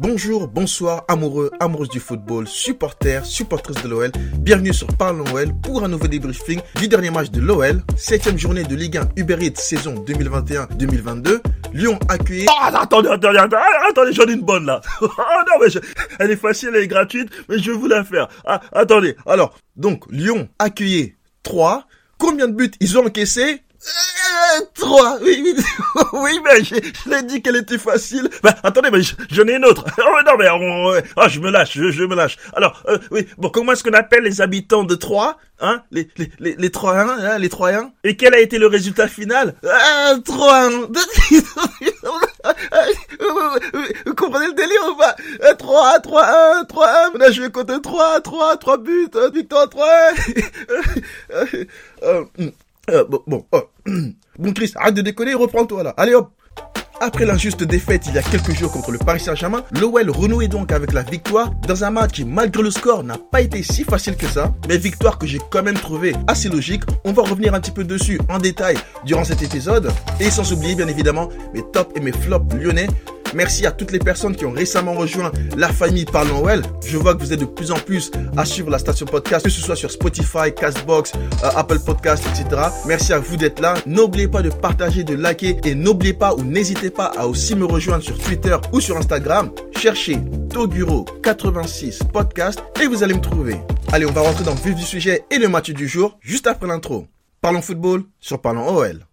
Bonjour, bonsoir, amoureux, amoureuses du football, supporters, supportrices de l'OL. Bienvenue sur Parlons OL pour un nouveau débriefing du dernier match de l'OL. Septième journée de Ligue 1 Uber Eats saison 2021-2022. Lyon accueilli... Oh, attendez, attendez, attendez, attendez, j'en ai une bonne là. oh non, mais je... elle est facile, elle est gratuite, mais je vais vous la faire. Ah, attendez, alors, donc, Lyon accueilli 3. Combien de buts ils ont encaissé 3, oui, oui, oui, mais je, l'ai dit qu'elle était facile. Bah, attendez, mais j'en ai une autre. Oh, non, mais oh, je me lâche, je, je me lâche. Alors, euh, oui, bon, comment est-ce qu'on appelle les habitants de Troyes Hein les, les, les, les Troyens, hein, les Troyens? Et quel a été le résultat final? Euh, 3 Vous comprenez le délire ou pas? 3, 3, 1, 3, 1. Là, je vais compter 3, 3, 3 buts, victoire 3. euh, euh, bon, bon, oh. bon Chris, arrête de déconner, reprends-toi là. Allez hop. Après l'injuste défaite il y a quelques jours contre le Paris Saint-Germain, l'OL renouait donc avec la victoire dans un match qui, malgré le score, n'a pas été si facile que ça, mais victoire que j'ai quand même trouvé assez logique. On va revenir un petit peu dessus en détail durant cet épisode, et sans oublier bien évidemment mes tops et mes flops lyonnais Merci à toutes les personnes qui ont récemment rejoint la famille Parlons Well. Je vois que vous êtes de plus en plus à suivre la station podcast, que ce soit sur Spotify, Castbox, euh, Apple Podcast, etc. Merci à vous d'être là. N'oubliez pas de partager, de liker et n'oubliez pas ou n'hésitez pas à aussi me rejoindre sur Twitter ou sur Instagram. Cherchez Toguro86 podcast et vous allez me trouver. Allez, on va rentrer dans le vif du sujet et le match du jour juste après l'intro. Parlons football sur Parlons OL.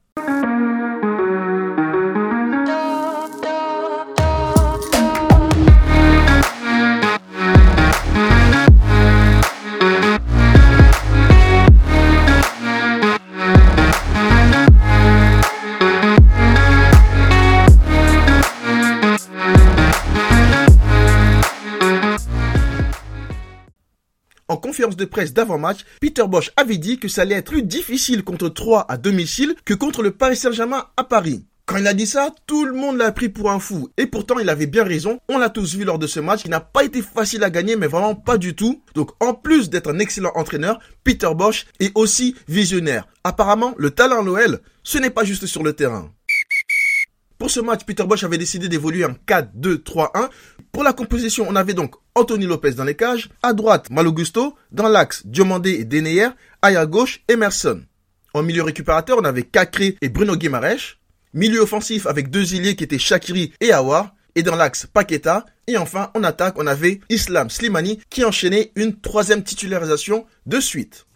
De presse d'avant-match, Peter Bosch avait dit que ça allait être plus difficile contre 3 à domicile que contre le Paris Saint-Germain à Paris. Quand il a dit ça, tout le monde l'a pris pour un fou. Et pourtant, il avait bien raison. On l'a tous vu lors de ce match. Il n'a pas été facile à gagner, mais vraiment pas du tout. Donc, en plus d'être un excellent entraîneur, Peter Bosch est aussi visionnaire. Apparemment, le talent l'OL, ce n'est pas juste sur le terrain. Pour ce match, Peter Bosch avait décidé d'évoluer en 4-2-3-1. Pour la composition, on avait donc Anthony Lopez dans les cages, à droite Malogusto, dans l'axe Diomandé et Deneyer, et à gauche Emerson. En milieu récupérateur, on avait Cacré et Bruno Guimaraes. Milieu offensif avec deux ailiers qui étaient Shakiri et Awar. Et dans l'axe Paqueta. Et enfin, en attaque, on avait Islam Slimani qui enchaînait une troisième titularisation de suite.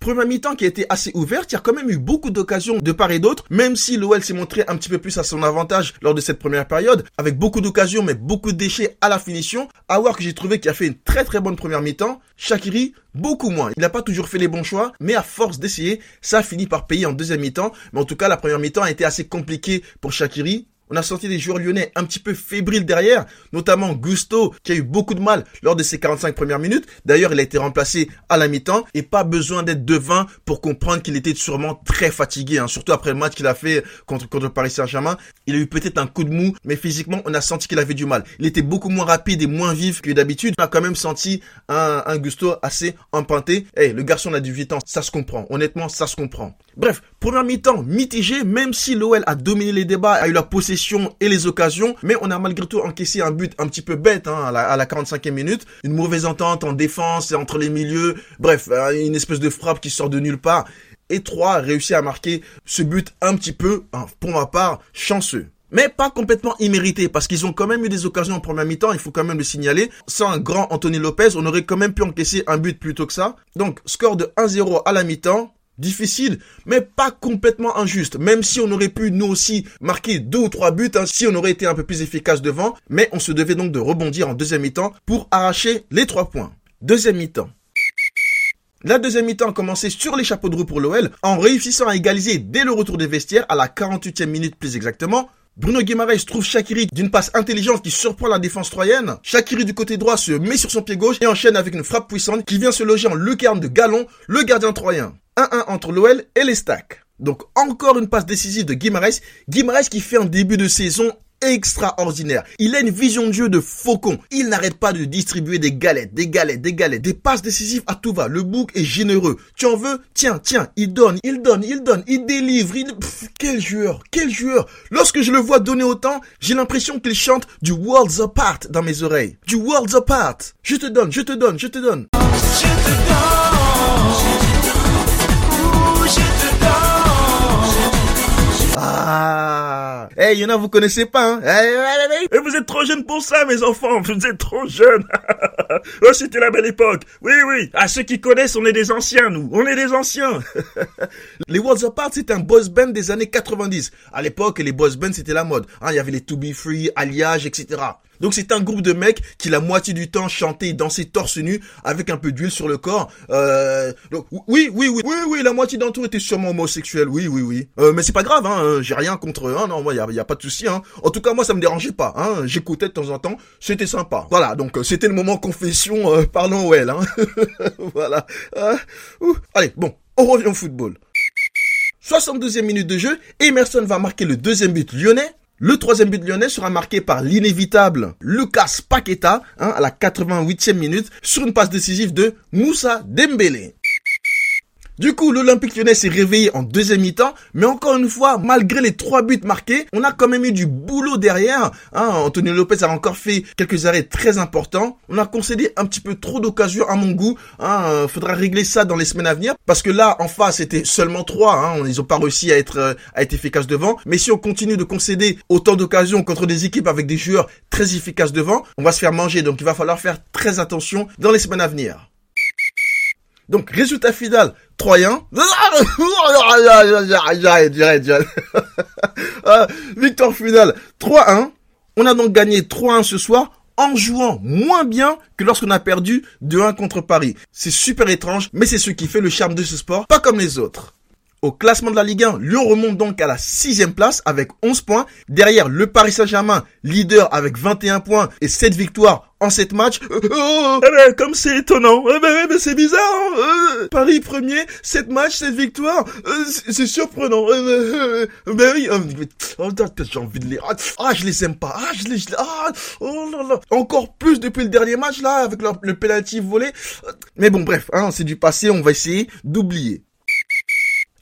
Première mi-temps qui a été assez ouverte, il y a quand même eu beaucoup d'occasions de part et d'autre, même si l'OL s'est montré un petit peu plus à son avantage lors de cette première période, avec beaucoup d'occasions mais beaucoup de déchets à la finition. voir que j'ai trouvé qu'il a fait une très très bonne première mi-temps. Shakiri, beaucoup moins. Il n'a pas toujours fait les bons choix, mais à force d'essayer, ça a fini par payer en deuxième mi-temps. Mais en tout cas, la première mi-temps a été assez compliquée pour Shakiri. On a senti des joueurs lyonnais un petit peu fébriles derrière, notamment Gusto qui a eu beaucoup de mal lors de ses 45 premières minutes. D'ailleurs, il a été remplacé à la mi-temps et pas besoin d'être devin pour comprendre qu'il était sûrement très fatigué, hein. surtout après le match qu'il a fait contre, contre Paris Saint-Germain. Il a eu peut-être un coup de mou, mais physiquement, on a senti qu'il avait du mal. Il était beaucoup moins rapide et moins vif que d'habitude. On a quand même senti un, un Gusto assez empanté. Eh, le garçon a du ans, ça se comprend. Honnêtement, ça se comprend. Bref, première mi-temps mitigé, même si l'OL a dominé les débats, a eu la possession et les occasions, mais on a malgré tout encaissé un but un petit peu bête hein, à, la, à la 45e minute, une mauvaise entente en défense et entre les milieux, bref, euh, une espèce de frappe qui sort de nulle part. Et 3 a réussi à marquer ce but un petit peu, hein, pour ma part, chanceux. Mais pas complètement immérité, parce qu'ils ont quand même eu des occasions en première mi-temps, il faut quand même le signaler. Sans un grand Anthony Lopez, on aurait quand même pu encaisser un but plus tôt que ça. Donc, score de 1-0 à la mi-temps, difficile, mais pas complètement injuste. Même si on aurait pu nous aussi marquer deux ou trois buts, hein, si on aurait été un peu plus efficace devant, mais on se devait donc de rebondir en deuxième mi-temps pour arracher les trois points. Deuxième mi-temps. La deuxième mi-temps a commencé sur les chapeaux de roue pour l'OL en réussissant à égaliser dès le retour des vestiaires à la 48e minute plus exactement. Bruno Guimaraes trouve Shakiri d'une passe intelligente qui surprend la défense troyenne. Shakiri du côté droit se met sur son pied gauche et enchaîne avec une frappe puissante qui vient se loger en lucarne de Galon, le gardien troyen. 1-1 entre l'OL et les Stacks. Donc encore une passe décisive de Guimaraes. Guimaraes qui fait un début de saison extraordinaire. Il a une vision de jeu de faucon. Il n'arrête pas de distribuer des galettes, des galettes, des galettes, des passes décisives à tout va. Le bouc est généreux. Tu en veux? Tiens, tiens, il donne, il donne, il donne, il délivre. Il... quel joueur, quel joueur. Lorsque je le vois donner autant, j'ai l'impression qu'il chante du Worlds Apart dans mes oreilles. Du Worlds Apart. Je te donne, je te donne, je te donne. Ah. Eh, il y en a, vous connaissez pas, hein. Eh, eh, eh, Vous êtes trop jeunes pour ça, mes enfants. Vous êtes trop jeunes. Oh, c'était la belle époque. Oui, oui. À ceux qui connaissent, on est des anciens, nous. On est des anciens. Les Worlds Apart, c'était un boss band des années 90. À l'époque, les boss bands, c'était la mode. Hein, il y avait les To Be Free, Alliage, etc. Donc c'est un groupe de mecs qui la moitié du temps chantaient et dansaient torse nu avec un peu d'huile sur le corps. Euh, donc, oui, oui, oui, oui, oui, la moitié d'entre eux étaient sûrement homosexuels. Oui, oui, oui. Euh, mais c'est pas grave, hein. J'ai rien contre eux. Hein, non, moi, y a, y a pas de souci. Hein. En tout cas, moi, ça me dérangeait pas. Hein. J'écoutais de temps en temps. C'était sympa. Voilà. Donc euh, c'était le moment confession. Euh, parlons well. Hein. voilà. Euh, Allez, bon, on revient au football. 62e minute de jeu, Emerson va marquer le deuxième but lyonnais. Le troisième but lyonnais sera marqué par l'inévitable Lucas Paqueta hein, à la 88e minute sur une passe décisive de Moussa Dembélé. Du coup, l'Olympique lyonnais s'est réveillé en deuxième mi-temps, mais encore une fois, malgré les trois buts marqués, on a quand même eu du boulot derrière. Hein, Antonio Lopez a encore fait quelques arrêts très importants. On a concédé un petit peu trop d'occasions à mon goût. Hein, faudra régler ça dans les semaines à venir, parce que là, en face, c'était seulement trois. Hein, ils ont pas réussi à être euh, à être efficaces devant. Mais si on continue de concéder autant d'occasions contre des équipes avec des joueurs très efficaces devant, on va se faire manger. Donc, il va falloir faire très attention dans les semaines à venir. Donc, résultat final, Troyen. J'arrête. Victoire finale, 3-1. On a donc gagné 3-1 ce soir en jouant moins bien que lorsqu'on a perdu 2-1 contre Paris. C'est super étrange, mais c'est ce qui fait le charme de ce sport, pas comme les autres. Au classement de la Ligue 1, Lyon remonte donc à la sixième place avec 11 points. Derrière, le Paris Saint-Germain, leader avec 21 points et 7 victoires en 7 matchs. Oh, oh, eh ben, comme c'est étonnant. Eh ben, eh ben c'est bizarre. Hein. Paris premier, 7 matchs, 7 victoires. c'est surprenant. ben oui. Oh, j'ai envie de les... Ah, je les aime pas. Ah, je les... Ah, oh là là. Encore plus depuis le dernier match, là, avec le, le volé. Mais bon, bref, hein, c'est du passé. On va essayer d'oublier.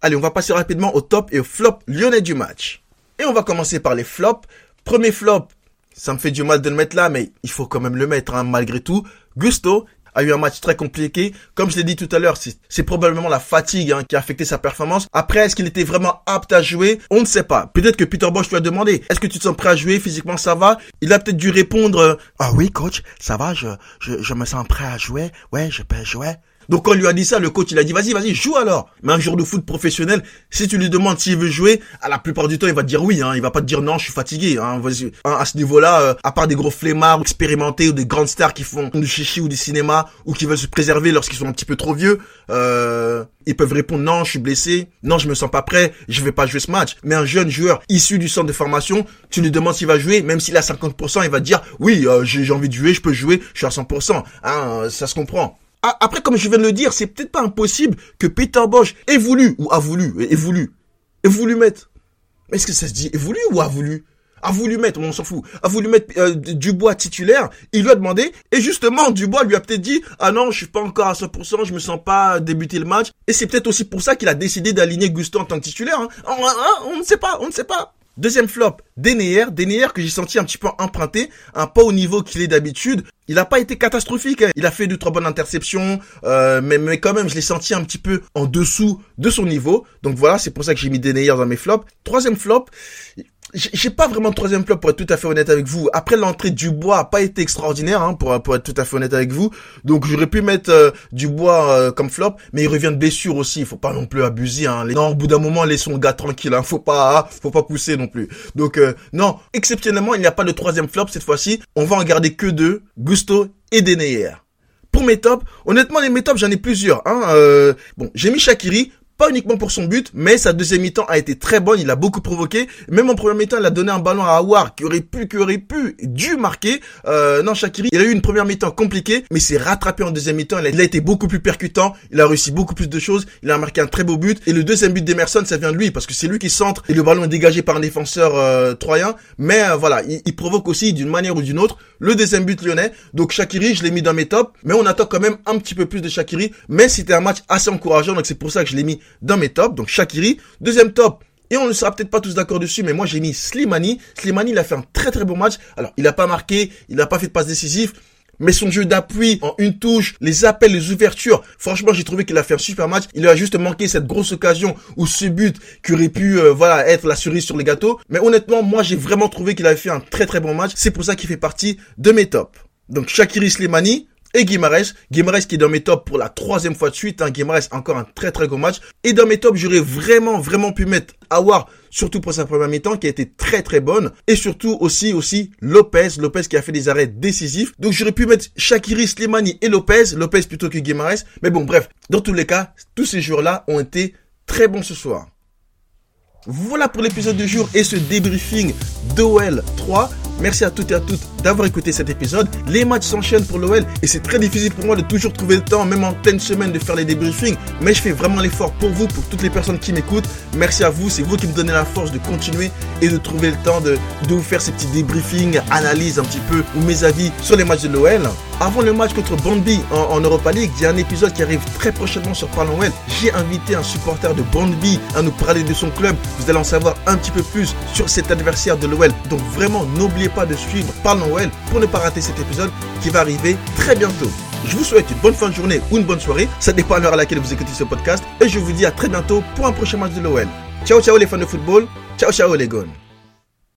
Allez, on va passer rapidement au top et au flop lyonnais du match. Et on va commencer par les flops. Premier flop, ça me fait du mal de le mettre là, mais il faut quand même le mettre hein, malgré tout. Gusto a eu un match très compliqué. Comme je l'ai dit tout à l'heure, c'est probablement la fatigue hein, qui a affecté sa performance. Après, est-ce qu'il était vraiment apte à jouer? On ne sait pas. Peut-être que Peter Bosch lui a demandé, est-ce que tu te sens prêt à jouer? Physiquement, ça va Il a peut-être dû répondre, ah oui coach, ça va, je, je, je me sens prêt à jouer. Ouais, je peux jouer. Donc quand on lui a dit ça, le coach il a dit vas-y, vas-y, joue alors. Mais un joueur de foot professionnel, si tu lui demandes s'il veut jouer, à la plupart du temps il va dire oui. Hein, il va pas te dire non, je suis fatigué. Hein, hein, à ce niveau-là, euh, à part des gros flemmards expérimentés ou des grandes stars qui font du chichi ou du cinéma ou qui veulent se préserver lorsqu'ils sont un petit peu trop vieux, euh, ils peuvent répondre non, je suis blessé, non, je me sens pas prêt, je vais pas jouer ce match. Mais un jeune joueur issu du centre de formation, tu lui demandes s'il va jouer, même s'il a 50%, il va dire oui, euh, j'ai envie de jouer, je peux jouer, je suis à 100%. Hein, ça se comprend. Ah, après, comme je viens de le dire, c'est peut-être pas impossible que Peter Bosch ait voulu, ou a voulu, ait voulu, ait voulu mettre. Est-ce que ça se dit ait voulu ou a voulu? A voulu mettre, on s'en fout, a voulu mettre euh, Dubois titulaire, il lui a demandé, et justement, Dubois lui a peut-être dit, ah non, je suis pas encore à 100%, je me sens pas débuter le match, et c'est peut-être aussi pour ça qu'il a décidé d'aligner Gusto en tant que titulaire, hein. on ne sait pas, on ne sait pas. Deuxième flop, Deneyer, Deneyer que j'ai senti un petit peu emprunté, un pas au niveau qu'il est d'habitude. Il n'a pas été catastrophique, hein. il a fait deux trois bonnes interceptions, euh, mais, quand même je l'ai senti un petit peu en dessous de son niveau. Donc voilà, c'est pour ça que j'ai mis Deneyer dans mes flops. Troisième flop, j'ai pas vraiment de troisième flop pour être tout à fait honnête avec vous. Après l'entrée du bois a pas été extraordinaire hein, pour être tout à fait honnête avec vous. Donc j'aurais pu mettre euh, du bois euh, comme flop, mais il revient de blessure aussi. Il faut pas non plus abuser. Hein. Non, au bout d'un moment laissons le gars tranquille. Hein. Faut pas hein. faut pas pousser non plus. Donc euh, non, exceptionnellement il n'y a pas de troisième flop cette fois-ci. On va en garder que deux, Gusto et Deneyer. Pour mes tops, honnêtement les mes tops j'en ai plusieurs. Hein. bon, j'ai mis Shakiri pas uniquement pour son but, mais sa deuxième mi-temps a été très bonne, il a beaucoup provoqué. Même en première mi-temps, il a donné un ballon à Awar qui aurait pu, qui aurait pu, dû marquer. Euh, non, Shakiri, il a eu une première mi-temps compliquée, mais s'est rattrapé en deuxième mi-temps. Il, a été beaucoup plus percutant, il a réussi beaucoup plus de choses, il a marqué un très beau but. Et le deuxième but d'Emerson, ça vient de lui, parce que c'est lui qui centre et le ballon est dégagé par un défenseur euh, troyen. Mais euh, voilà, il, il provoque aussi d'une manière ou d'une autre le deuxième but lyonnais. Donc Shakiri, je l'ai mis dans mes tops, mais on attend quand même un petit peu plus de Shakiri. Mais c'était un match assez encourageant, donc c'est pour ça que je l'ai mis dans mes tops. Donc Shakiri, deuxième top. Et on ne sera peut-être pas tous d'accord dessus, mais moi j'ai mis Slimani. Slimani, il a fait un très très bon match. Alors, il n'a pas marqué, il n'a pas fait de passe décisif, mais son jeu d'appui en une touche, les appels, les ouvertures, franchement, j'ai trouvé qu'il a fait un super match. Il a juste manqué cette grosse occasion ou ce but qui aurait pu, euh, voilà, être la cerise sur les gâteaux. Mais honnêtement, moi, j'ai vraiment trouvé qu'il avait fait un très très bon match. C'est pour ça qu'il fait partie de mes tops. Donc, Shakiri Slimani, et Guimarães. Guimarães qui est dans mes tops pour la troisième fois de suite. Hein. Encore un très très gros match. Et dans mes tops, j'aurais vraiment vraiment pu mettre Awar, surtout pour sa première mi-temps qui a été très très bonne. Et surtout aussi aussi Lopez. Lopez qui a fait des arrêts décisifs. Donc j'aurais pu mettre Shakiri, Slimani et Lopez. Lopez plutôt que Guimarães. Mais bon bref, dans tous les cas, tous ces joueurs-là ont été très bons ce soir. Voilà pour l'épisode du jour et ce débriefing d'OL 3. Merci à toutes et à toutes d'avoir écouté cet épisode. Les matchs s'enchaînent pour l'OL et c'est très difficile pour moi de toujours trouver le temps, même en pleine semaine, de faire les débriefings. Mais je fais vraiment l'effort pour vous, pour toutes les personnes qui m'écoutent. Merci à vous, c'est vous qui me donnez la force de continuer et de trouver le temps de, de vous faire ces petits débriefings, analyses un petit peu ou mes avis sur les matchs de l'OL. Avant le match contre Bandby en, Europa League, il y a un épisode qui arrive très prochainement sur Parlons OL. J'ai invité un supporter de Bandby à nous parler de son club. Vous allez en savoir un petit peu plus sur cet adversaire de l'OL. Donc vraiment, n'oubliez pas de suivre Parle Noël pour ne pas rater cet épisode qui va arriver très bientôt. Je vous souhaite une bonne fin de journée ou une bonne soirée, ça dépend à l'heure à laquelle vous écoutez ce podcast, et je vous dis à très bientôt pour un prochain match de l'OL. Ciao ciao les fans de football, ciao ciao les gones.